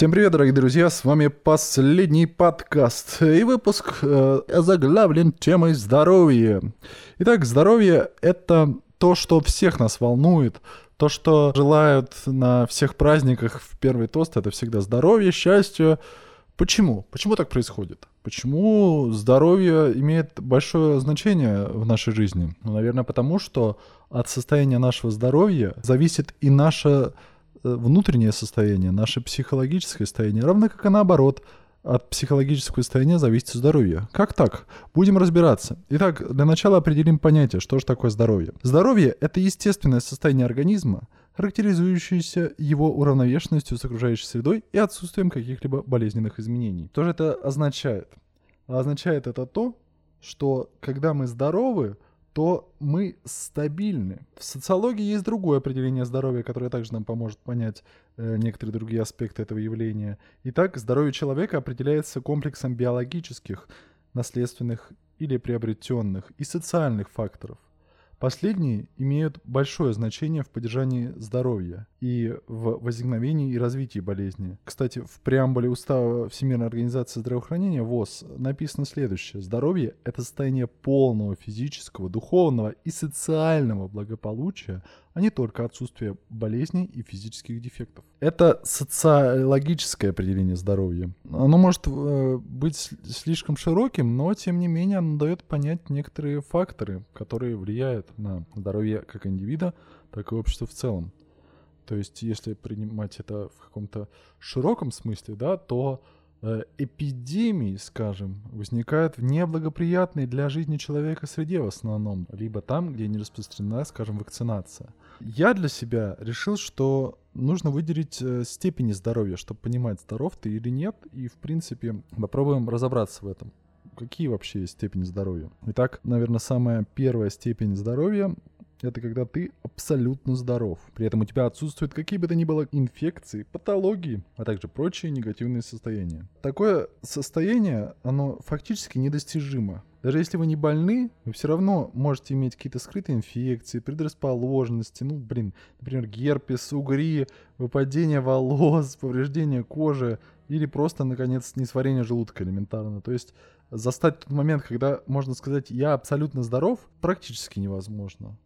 Всем привет, дорогие друзья, с вами последний подкаст и выпуск э, заглавлен темой здоровья. Итак, здоровье — это то, что всех нас волнует, то, что желают на всех праздниках в первый тост, это всегда здоровье, счастье. Почему? Почему так происходит? Почему здоровье имеет большое значение в нашей жизни? Ну, наверное, потому что от состояния нашего здоровья зависит и наше Э, внутреннее состояние, наше психологическое состояние, равно как и наоборот. От психологического состояния зависит здоровье. Как так? Будем разбираться. Итак, для начала определим понятие, что же такое здоровье. Здоровье — это естественное состояние организма, характеризующееся его уравновешенностью с окружающей средой и отсутствием каких-либо болезненных изменений. Что же это означает? Означает это то, что когда мы здоровы, то мы стабильны. В социологии есть другое определение здоровья, которое также нам поможет понять э, некоторые другие аспекты этого явления. Итак, здоровье человека определяется комплексом биологических, наследственных или приобретенных и социальных факторов. Последние имеют большое значение в поддержании здоровья и в возникновении и развитии болезни. Кстати, в преамбуле Устава Всемирной организации здравоохранения ВОЗ написано следующее. Здоровье — это состояние полного физического, духовного и социального благополучия, а не только отсутствие болезней и физических дефектов. Это социологическое определение здоровья. Оно может э, быть слишком широким, но тем не менее оно дает понять некоторые факторы, которые влияют на здоровье как индивида, так и общества в целом. То есть, если принимать это в каком-то широком смысле, да, то Э, эпидемии, скажем, возникают в неблагоприятной для жизни человека среде в основном, либо там, где не распространена, скажем, вакцинация. Я для себя решил, что нужно выделить э, степени здоровья, чтобы понимать, здоров ты или нет, и, в принципе, попробуем разобраться в этом. Какие вообще есть степени здоровья? Итак, наверное, самая первая степень здоровья это когда ты абсолютно здоров. При этом у тебя отсутствуют какие бы то ни было инфекции, патологии, а также прочие негативные состояния. Такое состояние, оно фактически недостижимо. Даже если вы не больны, вы все равно можете иметь какие-то скрытые инфекции, предрасположенности, ну, блин, например, герпес, угри, выпадение волос, повреждение кожи или просто, наконец, несварение желудка элементарно. То есть застать тот момент, когда можно сказать «я абсолютно здоров», практически невозможно.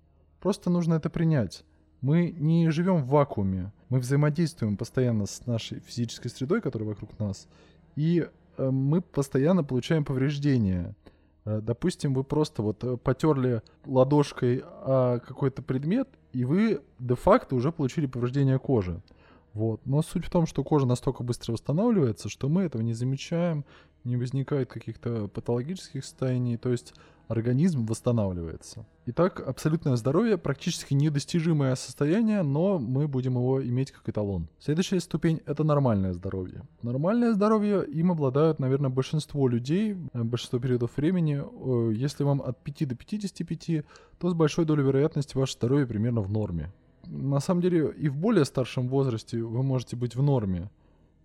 Просто нужно это принять. Мы не живем в вакууме. Мы взаимодействуем постоянно с нашей физической средой, которая вокруг нас. И э, мы постоянно получаем повреждения. Э, допустим, вы просто вот э, потерли ладошкой о какой-то предмет, и вы де-факто уже получили повреждение кожи. Вот. Но суть в том, что кожа настолько быстро восстанавливается, что мы этого не замечаем, не возникает каких-то патологических состояний. То есть организм восстанавливается. Итак, абсолютное здоровье практически недостижимое состояние, но мы будем его иметь как эталон. Следующая ступень — это нормальное здоровье. Нормальное здоровье им обладают, наверное, большинство людей, э, большинство периодов времени. Если вам от 5 до 55, то с большой долей вероятности ваше здоровье примерно в норме. На самом деле и в более старшем возрасте вы можете быть в норме,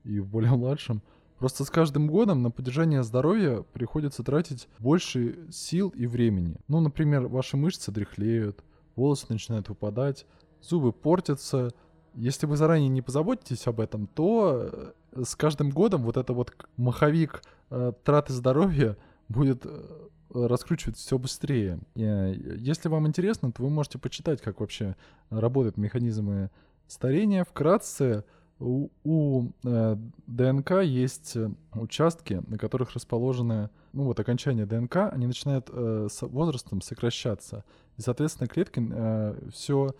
и в более младшем — Просто с каждым годом на поддержание здоровья приходится тратить больше сил и времени. Ну, например, ваши мышцы дряхлеют, волосы начинают выпадать, зубы портятся. Если вы заранее не позаботитесь об этом, то э, с каждым годом вот это вот маховик э, траты здоровья будет э, раскручивать все быстрее. Э, если вам интересно, то вы можете почитать, как вообще работают механизмы старения. Вкратце, у, у э, ДНК есть э, участки, на которых расположены, ну вот окончания ДНК, они начинают э, с возрастом сокращаться. И, соответственно, клетки э, все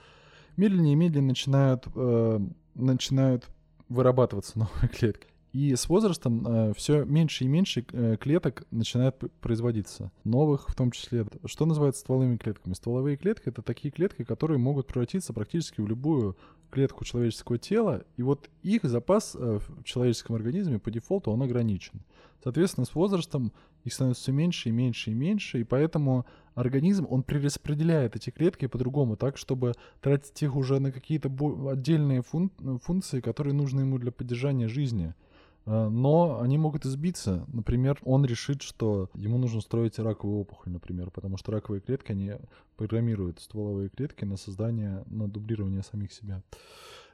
медленнее и медленнее начинают, э, начинают вырабатываться новые клетки. И с возрастом э, все меньше и меньше э, клеток начинает производиться. Новых в том числе. Что называется стволовыми клетками? Стволовые клетки — это такие клетки, которые могут превратиться практически в любую клетку человеческого тела. И вот их запас э, в человеческом организме по дефолту он ограничен. Соответственно, с возрастом их становится все меньше и меньше и меньше, и поэтому организм, он перераспределяет эти клетки по-другому, так, чтобы тратить их уже на какие-то отдельные фун функции, которые нужны ему для поддержания жизни. Э, но они могут избиться. Например, он решит, что ему нужно строить раковую опухоль, например, потому что раковые клетки, они программируют стволовые клетки на создание, на дублирование самих себя.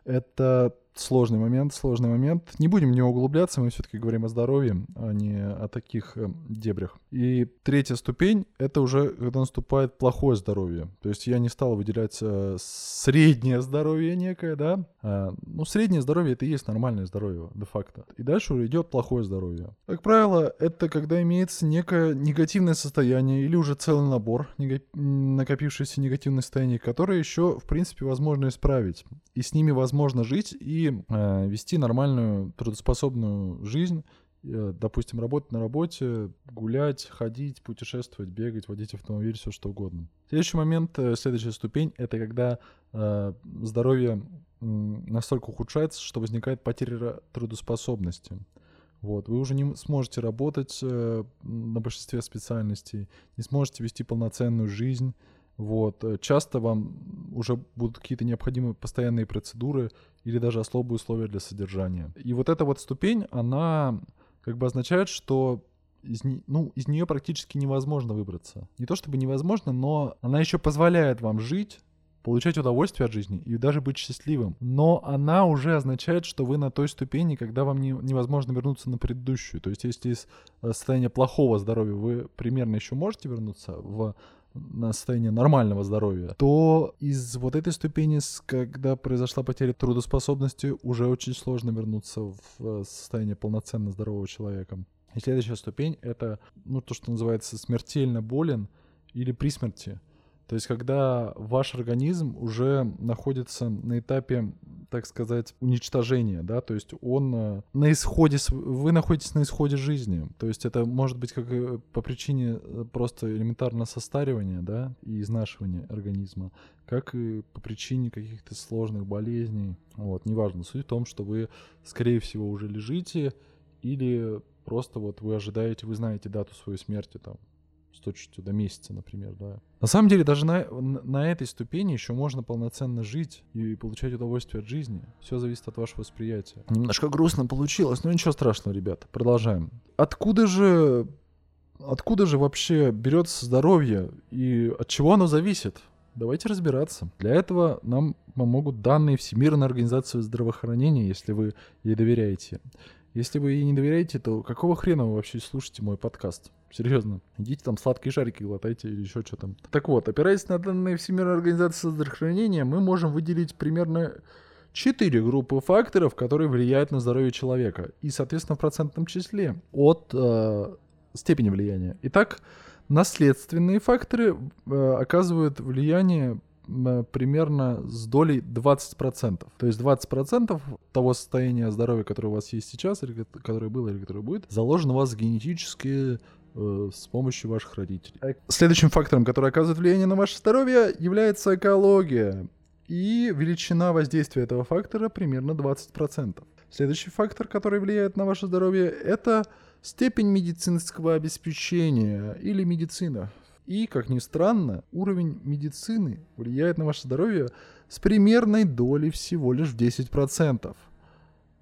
Это сложный момент, сложный момент. Не будем него углубляться, мы все-таки говорим о здоровье, а не о таких э, дебрях. И третья ступень — это уже когда наступает плохое здоровье. То есть я не стал выделять э, среднее здоровье некое, да. А, ну, среднее здоровье — это и есть нормальное здоровье, де-факто. И дальше уже идет плохое здоровье. Как правило, это когда имеется некое негативное состояние или уже целый набор нега... накопившихся негативных состояний, которые еще, в принципе, возможно исправить. И с ними возможно жить и э, вести нормальную трудоспособную жизнь, э, допустим, работать на работе, гулять, ходить, путешествовать, бегать, водить автомобиль, все что угодно. Следующий момент, э, следующая ступень, это когда э, здоровье э, настолько ухудшается, что возникает потеря трудоспособности. Вот, вы уже не сможете работать э, на большинстве специальностей, не сможете вести полноценную жизнь, вот. Э, часто вам уже будут какие-то необходимые постоянные процедуры или даже особые условия для содержания. И вот эта вот ступень, она как бы означает, что из, ну, из нее практически невозможно выбраться. Не то чтобы невозможно, но она еще позволяет вам жить, получать удовольствие от жизни и даже быть счастливым. Но она уже означает, что вы на той ступени, когда вам не, невозможно вернуться на предыдущую. То есть если из э, состояния плохого здоровья вы примерно еще можете вернуться в на состояние нормального здоровья, то из вот этой ступени, когда произошла потеря трудоспособности, уже очень сложно вернуться в э, состояние полноценно здорового человека. И следующая ступень — это ну, то, что называется смертельно болен или при смерти. То есть, когда ваш организм уже находится на этапе, так сказать, уничтожения, да, то есть он э, на исходе, вы находитесь на исходе жизни. То есть это может быть как по причине э, просто элементарного состаривания, да, и изнашивания организма, как и по причине каких-то сложных болезней. Вот, неважно. Суть в том, что вы, скорее всего, уже лежите или просто вот вы ожидаете, вы знаете дату своей смерти там с точностью до месяца, например, да. На самом деле, даже на, на этой ступени еще можно полноценно жить и получать удовольствие от жизни. Все зависит от вашего восприятия. Немножко грустно получилось, но ничего страшного, ребята. Продолжаем. Откуда же Откуда же вообще берется здоровье и от чего оно зависит? Давайте разбираться. Для этого нам помогут данные Всемирной организации здравоохранения, если вы ей доверяете. Если вы ей не доверяете, то какого хрена вы вообще слушаете мой подкаст? Серьезно. Идите там сладкие шарики глотайте или еще что там. Так вот, опираясь на данные Всемирной организации здравоохранения, мы можем выделить примерно четыре группы факторов, которые влияют на здоровье человека. И, соответственно, в процентном числе от э, степени влияния. Итак, наследственные факторы э, оказывают влияние примерно с долей 20%. То есть 20% того состояния здоровья, которое у вас есть сейчас, или которое было, или которое будет, заложено у вас генетически э, с помощью ваших родителей. Следующим фактором, который оказывает влияние на ваше здоровье, является экология. И величина воздействия этого фактора примерно 20%. Следующий фактор, который влияет на ваше здоровье, это степень медицинского обеспечения или медицина и, как ни странно, уровень медицины влияет на ваше здоровье с примерной долей всего лишь в 10%.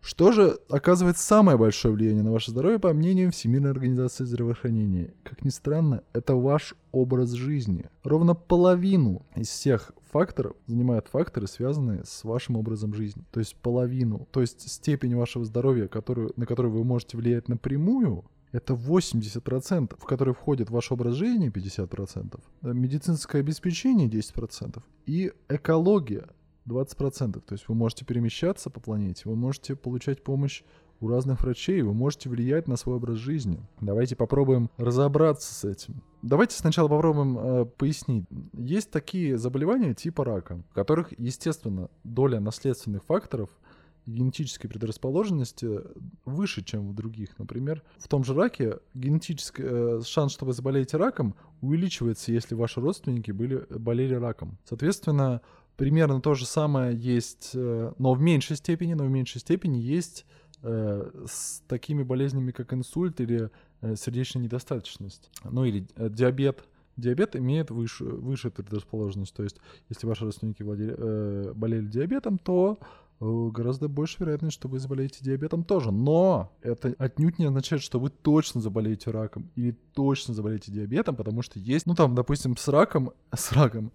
Что же оказывает самое большое влияние на ваше здоровье, по мнению Всемирной организации здравоохранения? Как ни странно, это ваш образ жизни. Ровно половину из всех факторов занимают факторы, связанные с вашим образом жизни. То есть половину, то есть степень вашего здоровья, которую, на которую вы можете влиять напрямую, это 80%, в которые входит ваш образ жизни 50%, медицинское обеспечение 10% и экология 20%. То есть вы можете перемещаться по планете, вы можете получать помощь у разных врачей, вы можете влиять на свой образ жизни. Давайте попробуем разобраться с этим. Давайте сначала попробуем э, пояснить. Есть такие заболевания типа рака, в которых, естественно, доля наследственных факторов – генетической предрасположенности выше, чем в других. Например, в том же раке генетический э, шанс, что вы заболеете раком, увеличивается, если ваши родственники были, болели раком. Соответственно, примерно то же самое есть, э, но в меньшей степени, но в меньшей степени есть э, с такими болезнями, как инсульт или э, сердечная недостаточность, ну или э, диабет. Диабет имеет выше, выше предрасположенность. То есть, если ваши родственники владели, э, болели диабетом, то гораздо больше вероятность, что вы заболеете диабетом тоже. Но это отнюдь не означает, что вы точно заболеете раком или точно заболеете диабетом, потому что есть, ну там, допустим, с раком, с раком,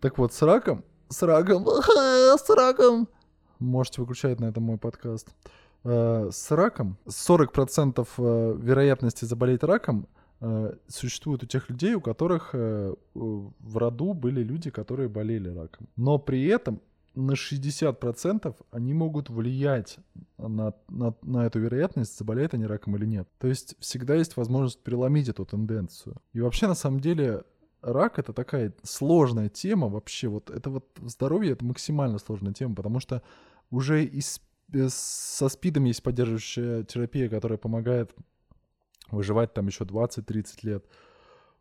так вот, с раком, с раком, с раком, можете выключать на этом мой подкаст, э, с раком, 40% э, вероятности заболеть раком э, существует у тех людей, у которых э, в роду были люди, которые болели раком. Но при этом на 60% они могут влиять на, на, на эту вероятность, заболеют они раком или нет. То есть всегда есть возможность переломить эту тенденцию. И вообще, на самом деле, рак это такая сложная тема вообще. Вот это вот здоровье это максимально сложная тема, потому что уже и с, со СПИДом есть поддерживающая терапия, которая помогает выживать там еще 20-30 лет.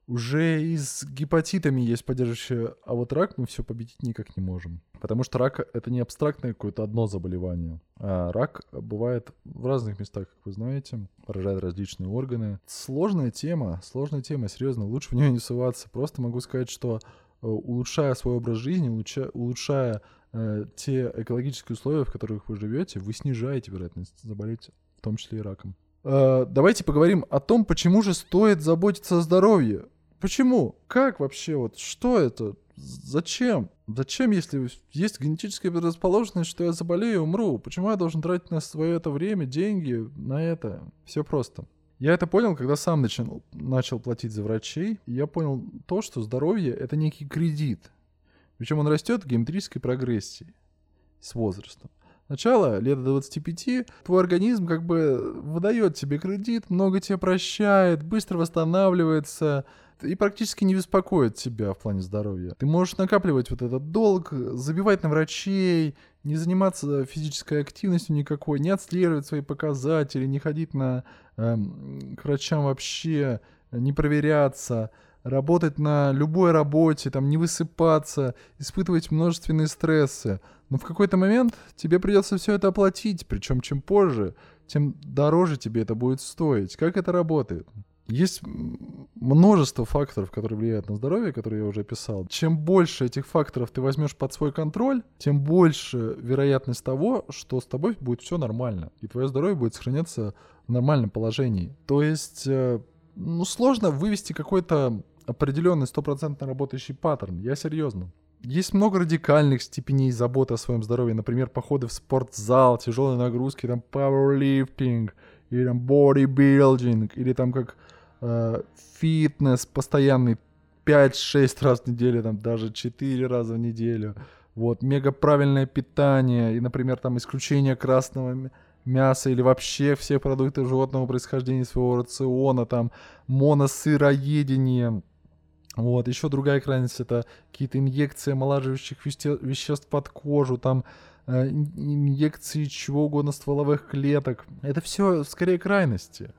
Уже и с гепатитами есть поддерживающая, а вот рак мы все победить никак не можем. Потому что рак — это не абстрактное какое-то одно заболевание. А рак бывает в разных местах, как вы знаете, поражает различные органы. Сложная тема, сложная тема, серьезно, лучше в нее не суваться. Просто могу сказать, что э, улучшая свой образ жизни, улучшая, улучшая э, те экологические условия, в которых вы живете, вы снижаете вероятность заболеть, в том числе и раком. Э, давайте поговорим о том, почему же стоит заботиться о здоровье. Почему? Как вообще? Вот что это? Зачем? Зачем, если есть генетическая предрасположенность, что я заболею и умру? Почему я должен тратить на свое это время, деньги на это? Все просто. Я это понял, когда сам начал, начал платить за врачей. Я понял то, что здоровье — это некий кредит. Причем он растет в геометрической прогрессии с возрастом. Сначала, лет до 25, твой организм как бы выдает тебе кредит, много тебе прощает, быстро восстанавливается, и практически не беспокоит тебя в плане здоровья. Ты можешь накапливать вот этот долг, забивать на врачей, не заниматься физической активностью никакой, не отслеживать свои показатели, не ходить на, э, к врачам вообще, не проверяться, работать на любой работе, там, не высыпаться, испытывать множественные стрессы. Но в какой-то момент тебе придется все это оплатить, причем чем позже, тем дороже тебе это будет стоить. Как это работает? Есть множество факторов, которые влияют на здоровье, которые я уже описал. Чем больше этих факторов ты возьмешь под свой контроль, тем больше вероятность того, что с тобой будет все нормально, и твое здоровье будет сохраняться в нормальном положении. То есть, э, ну, сложно вывести какой-то определенный стопроцентно работающий паттерн. Я серьезно. Есть много радикальных степеней заботы о своем здоровье, например, походы в спортзал, тяжелые нагрузки, там powerlifting, или там bodybuilding, или там как фитнес постоянный 5-6 раз в неделю, там даже 4 раза в неделю. Вот, мега правильное питание, и, например, там исключение красного мяса или вообще все продукты животного происхождения своего рациона, там моносыроедение. Вот, еще другая крайность это какие-то инъекции омолаживающих веще- веществ под кожу, там э, инъекции чего угодно стволовых клеток. Это все скорее крайности.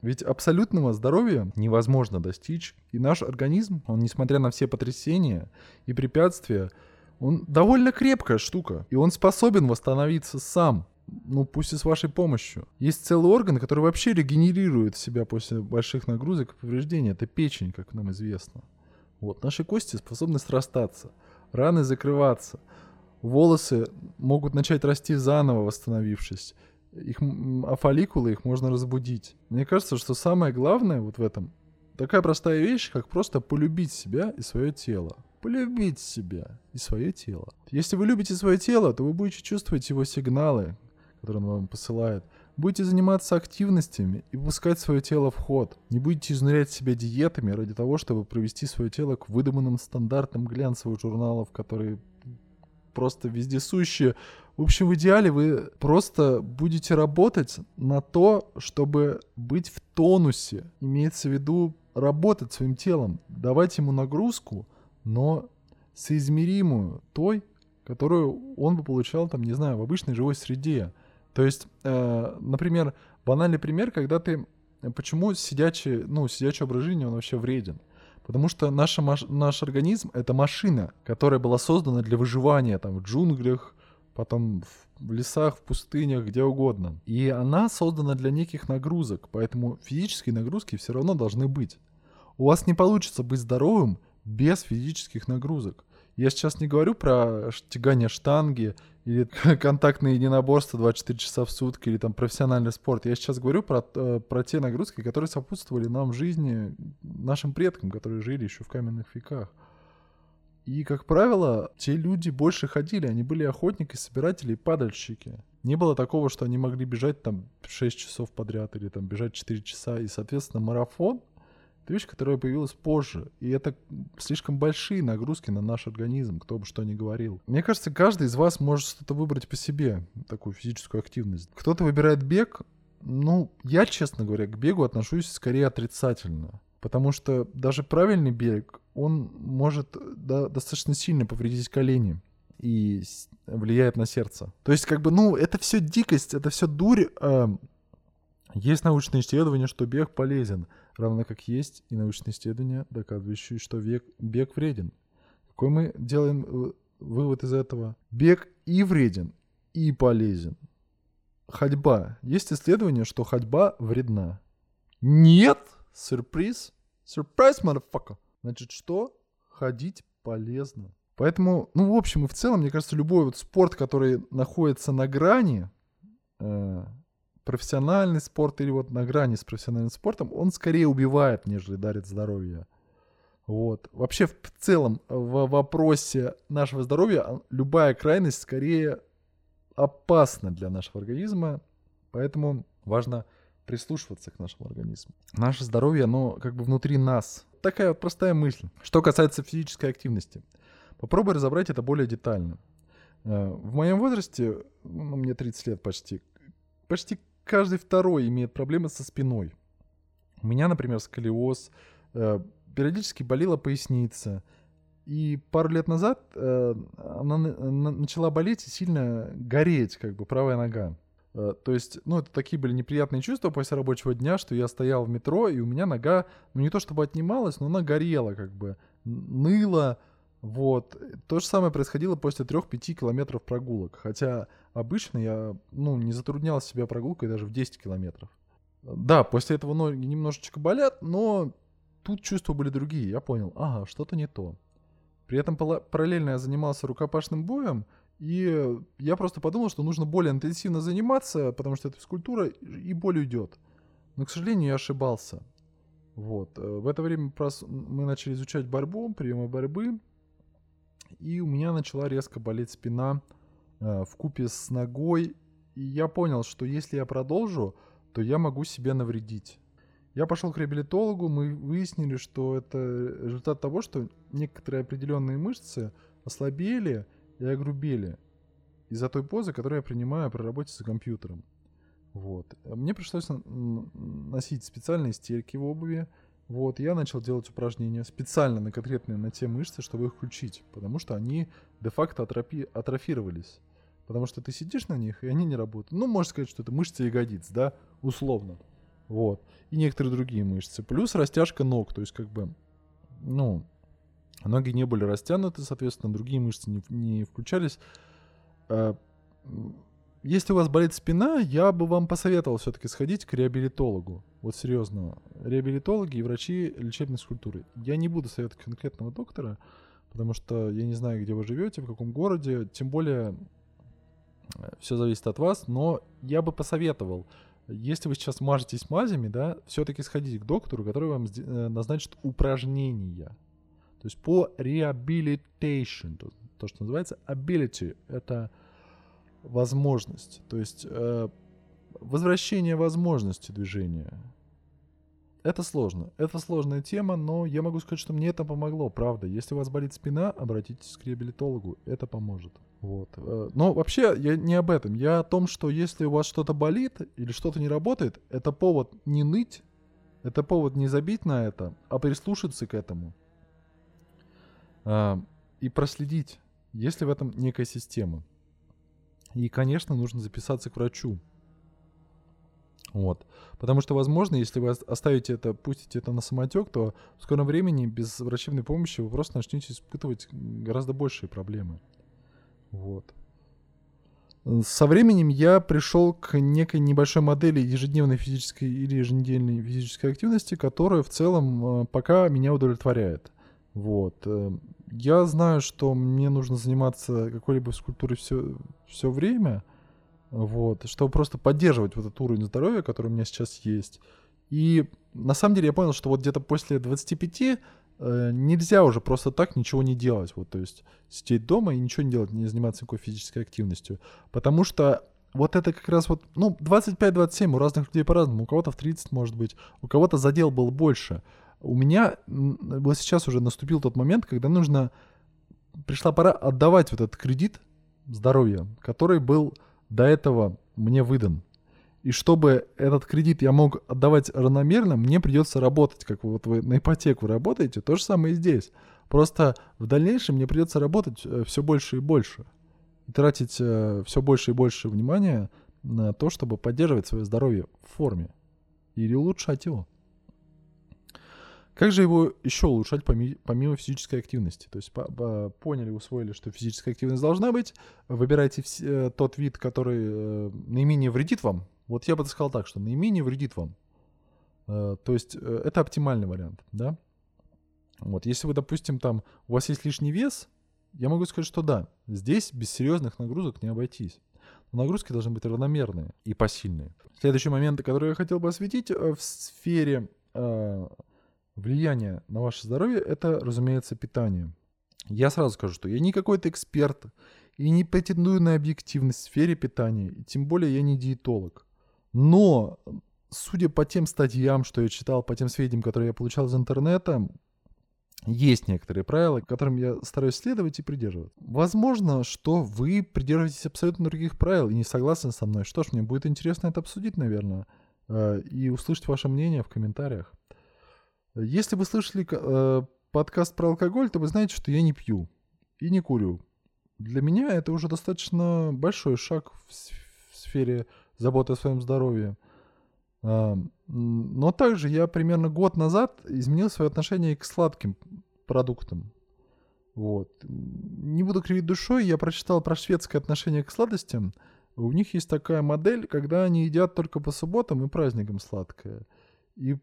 Ведь абсолютного здоровья невозможно достичь, и наш организм, он, несмотря на все потрясения и препятствия, он довольно крепкая штука, и он способен восстановиться сам, ну пусть и с вашей помощью. Есть целый орган, который вообще регенерирует себя после больших нагрузок и повреждений, это печень, как нам известно. Вот, наши кости способны срастаться, раны закрываться, волосы могут начать расти заново, восстановившись, их, а фолликулы их можно разбудить. Мне кажется, что самое главное вот в этом такая простая вещь, как просто полюбить себя и свое тело. Полюбить себя и свое тело. Если вы любите свое тело, то вы будете чувствовать его сигналы, которые он вам посылает. Будете заниматься активностями и пускать свое тело в ход. Не будете изнурять себя диетами ради того, чтобы провести свое тело к выдуманным стандартам глянцевых журналов, которые просто вездесущие. В общем, в идеале вы просто будете работать на то, чтобы быть в тонусе. Имеется в виду работать своим телом, давать ему нагрузку, но соизмеримую той, которую он бы получал, там, не знаю, в обычной живой среде. То есть, э, например, банальный пример, когда ты... Почему сидячий, ну, сидячий образ жизни, он вообще вреден? Потому что наша, наш организм — это машина, которая была создана для выживания там, в джунглях, потом в лесах, в пустынях, где угодно. И она создана для неких нагрузок, поэтому физические нагрузки все равно должны быть. У вас не получится быть здоровым без физических нагрузок. Я сейчас не говорю про тягание штанги или контактные единоборства 24 часа в сутки, или там профессиональный спорт. Я сейчас говорю про, э, про те нагрузки, которые сопутствовали нам в жизни, нашим предкам, которые жили еще в каменных веках. И, как правило, те люди больше ходили, они были охотники, собиратели и падальщики. Не было такого, что они могли бежать там 6 часов подряд или там бежать 4 часа. И, соответственно, марафон — это вещь, которая появилась позже. И это слишком большие нагрузки на наш организм, кто бы что ни говорил. Мне кажется, каждый из вас может что-то выбрать по себе, такую физическую активность. Кто-то выбирает бег, ну, я, честно говоря, к бегу отношусь скорее отрицательно. Потому что даже правильный бег, он может да, достаточно сильно повредить колени и влияет на сердце. То есть, как бы, ну, это все дикость, это все дурь. А есть научные исследования, что бег полезен, равно как есть и научные исследования, доказывающие, что бег, бег вреден. Какой мы делаем э, вывод из этого? Бег и вреден, и полезен. Ходьба. Есть исследование, что ходьба вредна. Нет! Сюрприз? Сюрприз, motherfucker! Значит, что? Ходить полезно. Поэтому, ну, в общем и в целом, мне кажется, любой вот спорт, который находится на грани, э, профессиональный спорт или вот на грани с профессиональным спортом, он скорее убивает, нежели дарит здоровье. Вот. Вообще, в целом, в вопросе нашего здоровья любая крайность скорее опасна для нашего организма, поэтому важно прислушиваться к нашему организму. Наше здоровье, оно как бы внутри нас. Такая вот простая мысль. Что касается физической активности. Попробуй разобрать это более детально. Э, в моем возрасте, ну, мне 30 лет почти, почти каждый второй имеет проблемы со спиной. У меня, например, сколиоз, э, периодически болела поясница. И пару лет назад э, она начала болеть и сильно гореть, как бы, правая нога. Э, то есть, ну, это такие были неприятные чувства после рабочего дня, что я стоял в метро, и у меня нога, ну, не то чтобы отнималась, но она горела, как бы, ныла, вот. То же самое происходило после 3-5 километров прогулок. Хотя обычно я, ну, не затруднял себя прогулкой даже в 10 километров. Да, после этого ноги немножечко болят, но тут чувства были другие. Я понял, ага, что-то не то. При этом параллельно я занимался рукопашным боем, и я просто подумал, что нужно более интенсивно заниматься, потому что это физкультура, и боль уйдет. Но, к сожалению, я ошибался. Вот. Э, в это время мы начали изучать борьбу, приемы борьбы, и у меня начала резко болеть спина э, в купе с ногой, и я понял, что если я продолжу, то я могу себе навредить. Я пошел к реабилитологу, мы выяснили, что это результат того, что некоторые определенные мышцы ослабели, и огрубели из-за той позы, которую я принимаю при работе за компьютером. Вот. Мне пришлось носить специальные стельки в обуви. Вот, я начал делать упражнения специально на конкретные на те мышцы, чтобы их включить, потому что они де-факто атрофи, атрофировались. Потому что ты сидишь на них, и они не работают. Ну, можно сказать, что это мышцы ягодиц, да, условно. Вот. И некоторые другие мышцы. Плюс растяжка ног, то есть как бы, ну, Ноги не были растянуты, соответственно, другие мышцы не, не включались. А, если у вас болит спина, я бы вам посоветовал все-таки сходить к реабилитологу. Вот серьезно. Реабилитологи и врачи лечебной скульптуры. Я не буду советовать конкретного доктора, потому что я не знаю, где вы живете, в каком городе. Тем более, э, все зависит от вас. Но я бы посоветовал, если вы сейчас мажетесь мазями, да, все-таки сходить к доктору, который вам э, назначит упражнения. То есть по rehabilitation, то, то что называется ability, это возможность, то есть э, возвращение возможности движения. Это сложно. Это сложная тема, но я могу сказать, что мне это помогло, правда. Если у вас болит спина, обратитесь к реабилитологу, это поможет. Вот. Э, но вообще я не об этом. Я о том, что если у вас что-то болит или что-то не работает, это повод не ныть, это повод не забить на это, а прислушаться к этому и проследить, есть ли в этом некая система. И, конечно, нужно записаться к врачу. Вот. Потому что, возможно, если вы оставите это, пустите это на самотек, то в скором времени без врачебной помощи вы просто начнете испытывать гораздо большие проблемы. Вот. Со временем я пришел к некой небольшой модели ежедневной физической или еженедельной физической активности, которая в целом э, пока меня удовлетворяет. Вот. Я знаю, что мне нужно заниматься какой-либо скульптурой все, все время, вот, чтобы просто поддерживать вот этот уровень здоровья, который у меня сейчас есть. И на самом деле я понял, что вот где-то после 25 э, нельзя уже просто так ничего не делать. Вот, то есть сидеть дома и ничего не делать, не заниматься никакой физической активностью. Потому что вот это как раз вот, ну, 25-27 у разных людей по-разному. У кого-то в 30, может быть, у кого-то задел был больше. У меня вот сейчас уже наступил тот момент, когда нужно, пришла пора отдавать вот этот кредит здоровья, который был до этого мне выдан. И чтобы этот кредит я мог отдавать равномерно, мне придется работать, как вот вы на ипотеку работаете, то же самое и здесь. Просто в дальнейшем мне придется работать э, все больше и больше. И тратить э, все больше и больше внимания на то, чтобы поддерживать свое здоровье в форме или улучшать его. Как же его еще улучшать помимо физической активности? То есть поняли, усвоили, что физическая активность должна быть. Выбирайте э, тот вид, который э, наименее вредит вам. Вот я бы сказал так, что наименее вредит вам. Э, то есть это оптимальный вариант, да? Вот, если вы, допустим, там, у вас есть лишний вес, я могу сказать, что да, здесь без серьезных нагрузок не обойтись. Нагрузки должны быть равномерные и посильные. Следующий момент, который я хотел бы осветить в сфере влияние на ваше здоровье – это, разумеется, питание. Я сразу скажу, что я не какой-то эксперт и не претендую на объективность в сфере питания, и тем более я не диетолог. Но, судя по тем статьям, что я читал, по тем сведениям, которые я получал из интернета, есть некоторые правила, которым я стараюсь следовать и придерживаться. Возможно, что вы придерживаетесь абсолютно других правил и не согласны со мной. Что ж, мне будет интересно это обсудить, наверное, э, и услышать ваше мнение в комментариях. Если вы слышали э, подкаст про алкоголь, то вы знаете, что я не пью и не курю. Для меня это уже достаточно большой шаг в, в сфере заботы о своем здоровье. А, но также я примерно год назад изменил свое отношение к сладким продуктам. Вот. Не буду кривить душой, я прочитал про шведское отношение к сладостям. У них есть такая модель, когда они едят только по субботам и праздникам сладкое. И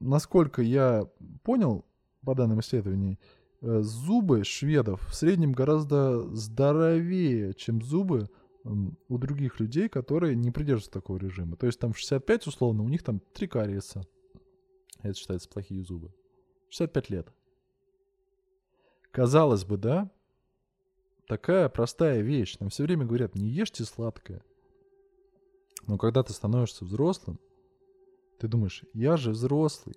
насколько я понял по данным исследований, э, зубы шведов в среднем гораздо здоровее, чем зубы у других людей, которые не придерживаются такого режима. То есть там в 65 условно, у них там три кариеса. Это считается плохие зубы. 65 лет. Казалось бы, да? Такая простая вещь. Нам все время говорят, не ешьте сладкое. Но когда ты становишься взрослым, ты думаешь, я же взрослый.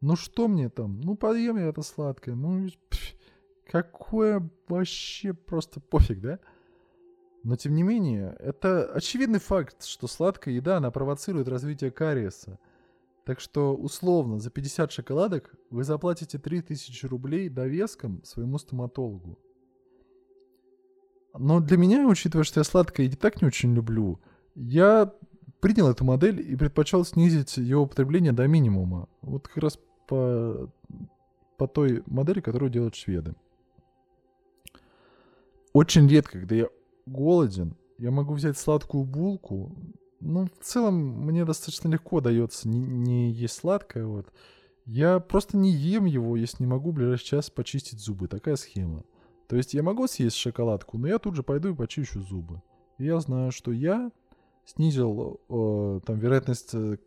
Ну что мне там? Ну поем я это сладкое. Ну пф, какое вообще просто пофиг, да? Но тем не менее, это очевидный факт, что сладкая еда, она провоцирует развитие кариеса. Так что, условно, за 50 шоколадок вы заплатите 3000 рублей довеском своему стоматологу. Но для меня, учитывая, что я сладкое и так не очень люблю, я принял эту модель и предпочел снизить его употребление до минимума. Вот как раз по, по той модели, которую делают шведы. Очень редко, когда я голоден, я могу взять сладкую булку. Ну, в целом, мне достаточно легко дается не, не есть сладкое. Вот. Я просто не ем его, если не могу в ближайший час почистить зубы. Такая схема. То есть я могу съесть шоколадку, но я тут же пойду и почищу зубы. И я знаю, что я снизил э, там вероятность э,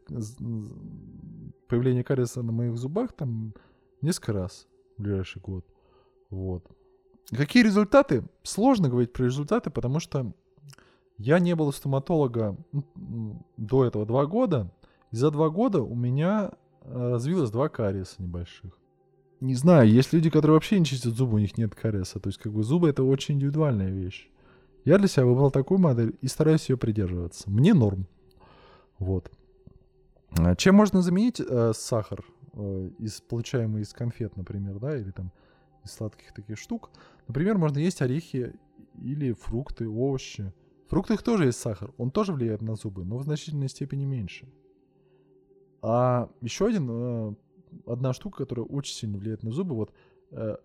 появления кариеса на моих зубах там несколько раз в ближайший год. Вот. Какие результаты? Сложно говорить про результаты, потому что я не был у стоматолога до этого два года. И за два года у меня э, развилось два кариеса небольших. Не знаю, есть люди, которые вообще не чистят зубы, у них нет кариеса. То есть, как бы зубы это очень индивидуальная вещь. Я для себя выбрал такую модель и стараюсь ее придерживаться. Мне норм. Вот. А чем можно заменить э, сахар, э, из, получаемый из конфет, например, да, или там из сладких таких штук? Например, можно есть орехи или фрукты, овощи. В фруктах тоже есть сахар, он тоже влияет на зубы, но в значительной степени меньше. А еще один, э, одна штука, которая очень сильно влияет на зубы, вот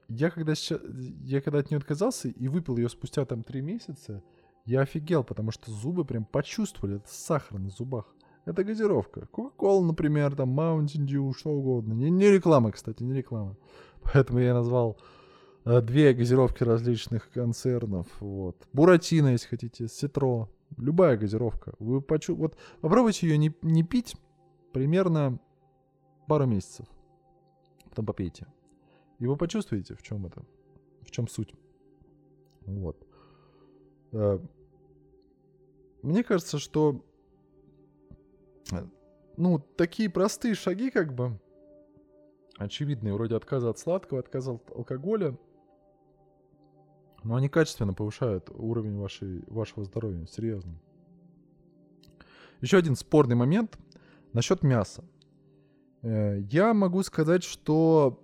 я когда, сейчас, я когда от нее отказался и выпил ее спустя там три месяца, я офигел, потому что зубы прям почувствовали, это сахар на зубах. Это газировка. Кока-кола, например, там Mountain Dew, что угодно. Не, не реклама, кстати, не реклама. Поэтому я назвал э, две газировки различных концернов. Вот. Буратино, если хотите, Ситро. Любая газировка. Вы почу... вот попробуйте ее не, не пить примерно пару месяцев. Потом попейте. И вы почувствуете, в чем это, в чем суть. Вот. Э, мне кажется, что э, ну, такие простые шаги, как бы, очевидные, вроде отказа от сладкого, отказа от алкоголя, но они качественно повышают уровень вашей, вашего здоровья, серьезно. Еще один спорный момент насчет мяса. Э, я могу сказать, что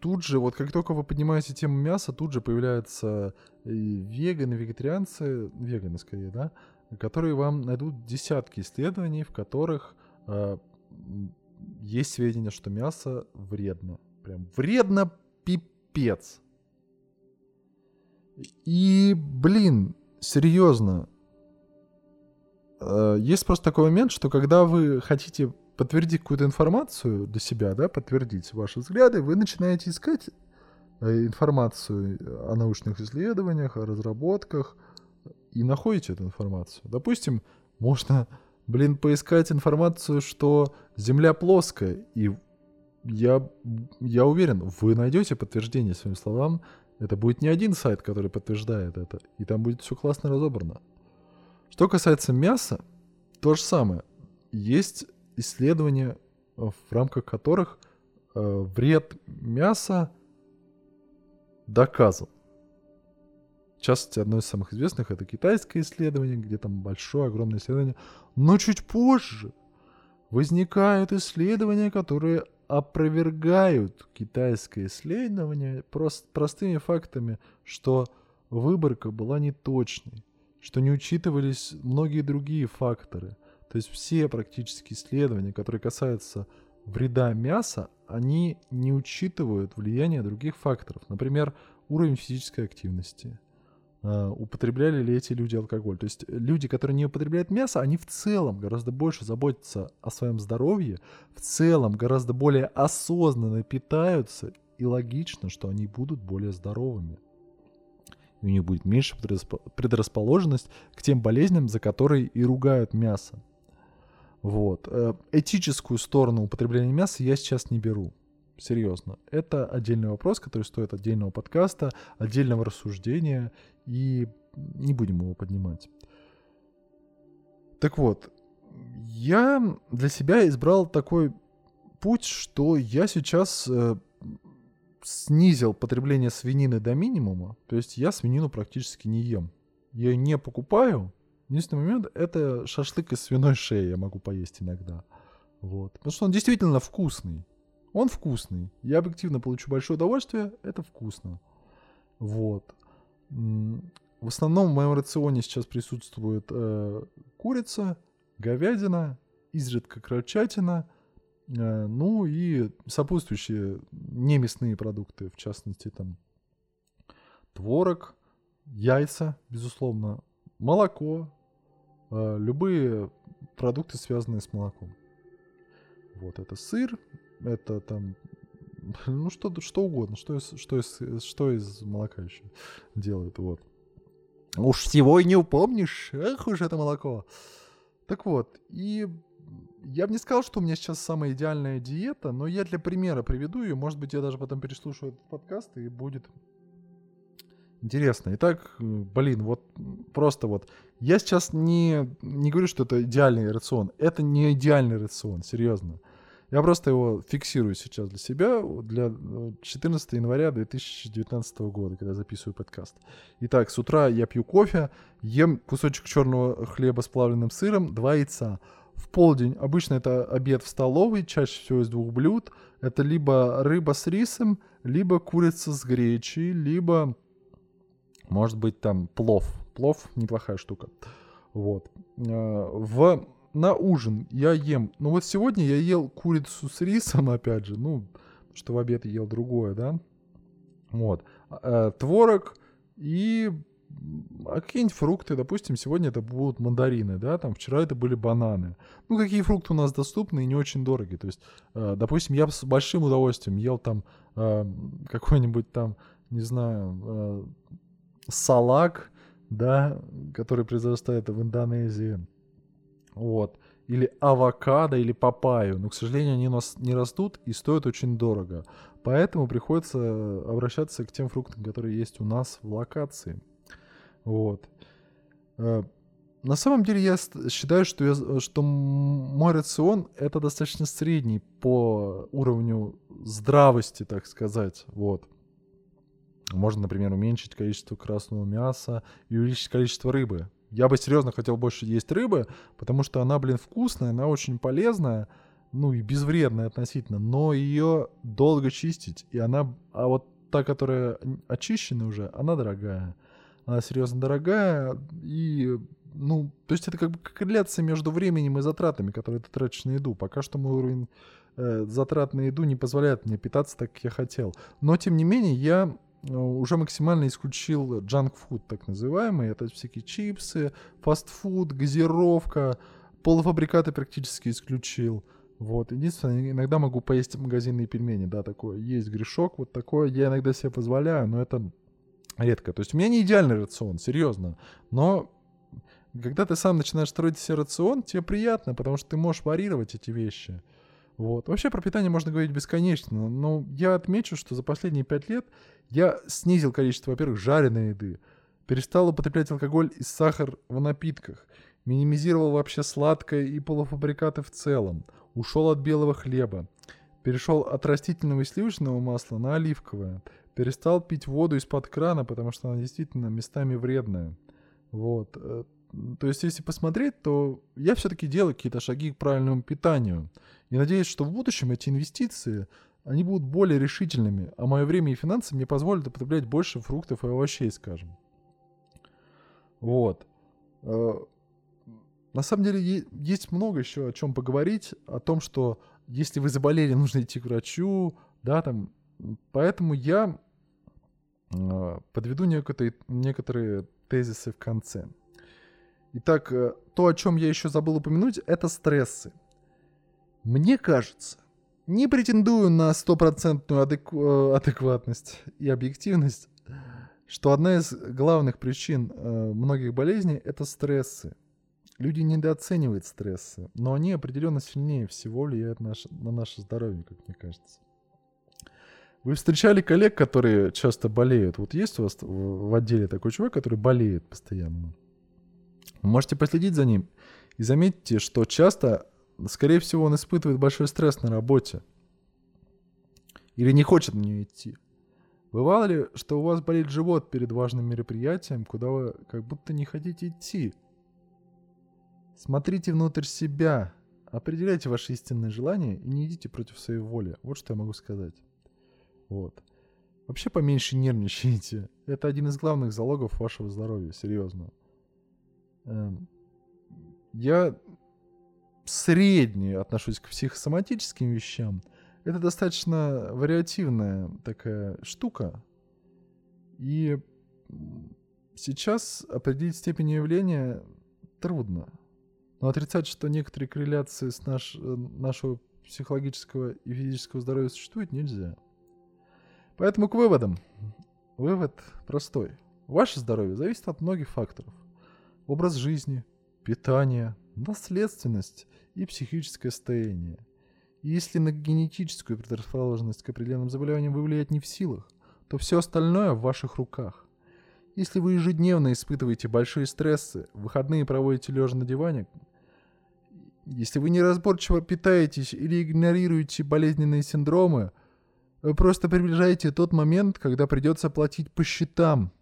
тут же, вот как только вы поднимаете тему мяса, тут же появляются веганы, вегетарианцы, веганы скорее, да, которые вам найдут десятки исследований, в которых э, есть сведения, что мясо вредно. Прям вредно пипец. И, блин, серьезно, э, есть просто такой момент, что когда вы хотите подтвердить какую-то информацию для себя, да, подтвердить ваши взгляды, вы начинаете искать э, информацию о научных исследованиях, о разработках, и находите эту информацию. Допустим, можно, блин, поискать информацию, что Земля плоская, и я, я уверен, вы найдете подтверждение своим словам. Это будет не один сайт, который подтверждает это, и там будет все классно разобрано. Что касается мяса, то же самое. Есть исследования, в рамках которых э, вред мяса доказан. В частности, одно из самых известных это китайское исследование, где там большое, огромное исследование. Но чуть позже возникают исследования, которые опровергают китайское исследование прост, простыми фактами, что выборка была неточной, что не учитывались многие другие факторы. То есть все практически исследования, которые касаются вреда мяса, они не учитывают влияние других факторов. Например, уровень физической активности, а, употребляли ли эти люди алкоголь. То есть люди, которые не употребляют мясо, они в целом гораздо больше заботятся о своем здоровье, в целом гораздо более осознанно питаются, и логично, что они будут более здоровыми. И у них будет меньше предрасположенность к тем болезням, за которые и ругают мясо. Вот. Э, этическую сторону употребления мяса я сейчас не беру. Серьезно. Это отдельный вопрос, который стоит отдельного подкаста, отдельного рассуждения, и не будем его поднимать. Так вот, я для себя избрал такой путь, что я сейчас э, снизил потребление свинины до минимума. То есть я свинину практически не ем. Я ее не покупаю. Единственный момент — это шашлык из свиной шеи я могу поесть иногда. Вот. Потому что он действительно вкусный. Он вкусный. Я объективно получу большое удовольствие, это вкусно. Вот. В основном в моем рационе сейчас присутствует э, курица, говядина, изредка крольчатина, э, ну и сопутствующие немясные продукты, в частности там творог, яйца, безусловно, молоко, любые продукты, связанные с молоком. Вот это сыр, это там, ну что, что угодно, что из, что, из, что из молока еще делают, вот. Уж всего и не упомнишь, эх уж это молоко. Так вот, и я бы не сказал, что у меня сейчас самая идеальная диета, но я для примера приведу ее. Может быть, я даже потом переслушаю этот подкаст, и будет интересно. Итак, блин, вот просто вот. Я сейчас не, не говорю, что это идеальный рацион. Это не идеальный рацион, серьезно. Я просто его фиксирую сейчас для себя, для 14 э, января 2019 года, когда записываю подкаст. Итак, с утра я пью кофе, ем кусочек черного хлеба с плавленным сыром, два яйца. В полдень обычно это обед в столовой, чаще всего из двух блюд. Это либо рыба с рисом, либо курица с гречей, либо, может быть, там плов. Плов неплохая штука. Вот. Э, в на ужин я ем... Ну вот сегодня я ел курицу с рисом, опять же, ну, что в обед ел другое, да? Вот. Э, творог и а какие-нибудь фрукты, допустим, сегодня это будут мандарины, да, там вчера это были бананы. Ну, какие фрукты у нас доступны и не очень дорогие. То есть, э, допустим, я с большим удовольствием ел там э, какой-нибудь там, не знаю, э, салак, да, который произрастает в Индонезии вот. Или авокадо, или папайю. Но, к сожалению, они у нас не растут и стоят очень дорого. Поэтому приходится обращаться к тем фруктам, которые есть у нас в локации. Вот. Э, на самом деле я считаю, что, я, что мой рацион это достаточно средний по уровню здравости, так сказать. Вот. Можно, например, уменьшить количество красного мяса и увеличить количество рыбы. Я бы серьезно хотел больше есть рыбы, потому что она, блин, вкусная, она очень полезная, ну и безвредная относительно, но ее долго чистить, и она, а вот та, которая очищена уже, она дорогая. Она серьезно дорогая, и, ну, то есть это как бы корреляция между временем и затратами, которые ты тратишь на еду. Пока что мой уровень э, затрат на еду не позволяет мне питаться так, как я хотел. Но, тем не менее, я уже максимально исключил junk food, так называемый. Это всякие чипсы, фастфуд, газировка, полуфабрикаты практически исключил. Вот, единственное, иногда могу поесть магазинные пельмени, да, такое. Есть грешок, вот такое я иногда себе позволяю, но это редко. То есть у меня не идеальный рацион, серьезно. Но когда ты сам начинаешь строить себе рацион, тебе приятно, потому что ты можешь варьировать эти вещи. Вот. Вообще про питание можно говорить бесконечно, но я отмечу, что за последние пять лет я снизил количество, во-первых, жареной еды, перестал употреблять алкоголь и сахар в напитках, минимизировал вообще сладкое и полуфабрикаты в целом, ушел от белого хлеба, перешел от растительного и сливочного масла на оливковое, перестал пить воду из-под крана, потому что она действительно местами вредная. Вот. То есть, если посмотреть, то я все-таки делаю какие-то шаги к правильному питанию. И надеюсь, что в будущем эти инвестиции, они будут более решительными, а мое время и финансы мне позволят употреблять больше фруктов и овощей, скажем. Вот. Э, на самом деле есть много еще о чем поговорить, о том, что если вы заболели, нужно идти к врачу, да, там. Поэтому я э, подведу некоторые, некоторые тезисы в конце. Итак, э, то, о чем я еще забыл упомянуть, это стрессы. Мне кажется, не претендую на стопроцентную адеку- э, адекватность и объективность, что одна из главных причин многих болезней – это стрессы. Люди недооценивают стрессы, но они определенно сильнее всего влияют на наше, на наше здоровье, как мне кажется. Вы встречали коллег, которые часто болеют? Вот есть у вас в отделе такой человек, который болеет постоянно? Можете последить за ним и заметьте, что часто, скорее всего, он испытывает большой стресс на работе. Или не хочет на нее идти. Бывало ли, что у вас болит живот перед важным мероприятием, куда вы как будто не хотите идти? Смотрите внутрь себя, определяйте ваши истинные желания и не идите против своей воли. Вот что я могу сказать. Вот. Вообще поменьше нервничайте. Это один из главных залогов вашего здоровья, серьезно. Эм, я средне отношусь к психосоматическим вещам. Это достаточно вариативная такая штука. И сейчас определить степень явления трудно. Но отрицать, что некоторые корреляции с наш, э, нашего психологического и физического здоровья существуют, нельзя. Поэтому к выводам. Вывод простой. Ваше здоровье зависит от многих факторов. Образ жизни, питание, наследственность и психическое состояние. И если на генетическую предрасположенность к определенным заболеваниям вы влиять не в силах, то все остальное в ваших руках. Если вы ежедневно испытываете большие стрессы, выходные проводите лежа на диване, если вы неразборчиво питаетесь или игнорируете болезненные синдромы, вы просто приближаете тот момент, когда придется платить по счетам,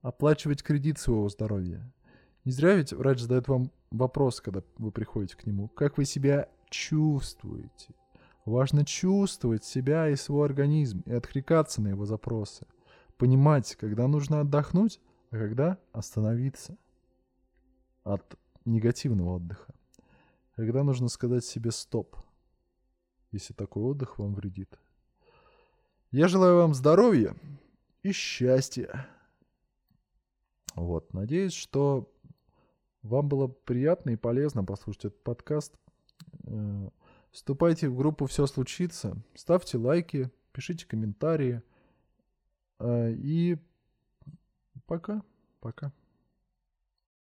оплачивать кредит своего здоровья. Не зря ведь врач задает вам вопрос, когда вы приходите к нему. Как вы себя чувствуете? Важно чувствовать себя и свой организм и откликаться на его запросы. Понимать, когда нужно отдохнуть, а когда остановиться от негативного отдыха. Когда нужно сказать себе «стоп», если такой отдых вам вредит. Я желаю вам здоровья и счастья. Вот, надеюсь, что вам было приятно и полезно послушать этот подкаст. Э, вступайте в группу «Все случится», ставьте лайки, пишите комментарии. Э, и пока, пока.